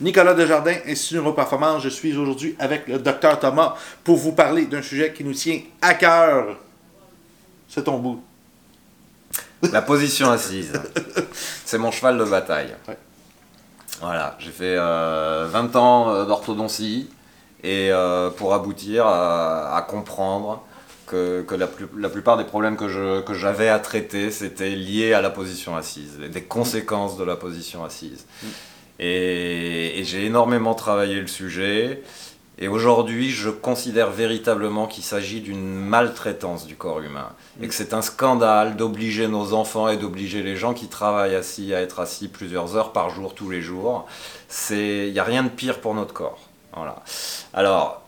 Nicolas Desjardins, Institut Neuroperformance. Je suis aujourd'hui avec le docteur Thomas pour vous parler d'un sujet qui nous tient à cœur. C'est ton bout. La position assise. C'est mon cheval de bataille. Ouais. Voilà, j'ai fait euh, 20 ans euh, d'orthodontie et euh, pour aboutir à, à comprendre que, que la, plus- la plupart des problèmes que j'avais à traiter, c'était lié à la position assise, des conséquences de la position assise. Et, j'ai énormément travaillé le sujet. Et aujourd'hui, je considère véritablement qu'il s'agit d'une maltraitance du corps humain. Et que c'est un scandale d'obliger nos enfants et d'obliger les gens qui travaillent assis à être assis plusieurs heures par jour, tous les jours. Il n'y a rien de pire pour notre corps. Voilà. Alors,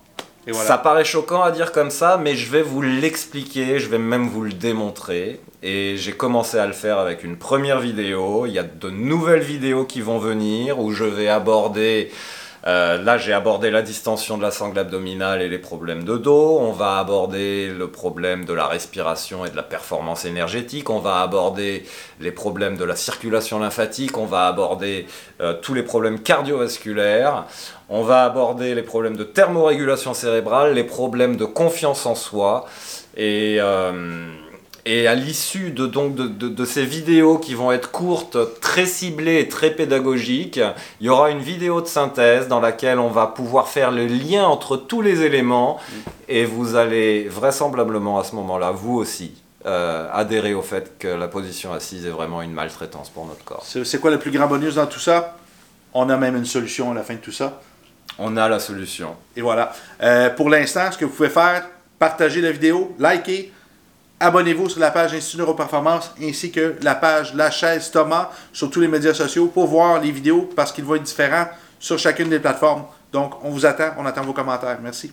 Ça paraît choquant à dire comme ça, mais je vais vous l'expliquer, je vais même vous le démontrer. Et j'ai commencé à le faire avec une première vidéo. Il y a de nouvelles vidéos qui vont venir où je vais aborder. Euh, là, j'ai abordé la distension de la sangle abdominale et les problèmes de dos. On va aborder le problème de la respiration et de la performance énergétique. On va aborder les problèmes de la circulation lymphatique. On va aborder euh, tous les problèmes cardiovasculaires. On va aborder les problèmes de thermorégulation cérébrale, les problèmes de confiance en soi. Et, euh, et à l'issue de, donc, de, de- de ces vidéos qui vont être courtes, très ciblées et très pédagogiques, il y aura une vidéo de synthèse dans laquelle on va pouvoir faire le lien entre tous les éléments. Et vous allez vraisemblablement à ce moment-là, vous aussi, euh, adhérer au fait que la position assise est vraiment une maltraitance pour notre corps. C'est c'est quoi le plus grand bonus dans tout ça? On a même une solution à la fin de tout ça. On a la solution. Et voilà. Euh, pour l'instant, ce que vous pouvez faire, partagez la vidéo, likez, abonnez-vous sur la page Institut Neuroperformance ainsi que la page La Chaise Thomas sur tous les médias sociaux pour voir les vidéos parce qu'ils vont être différents sur chacune des plateformes. Donc, on vous attend, on attend vos commentaires. Merci.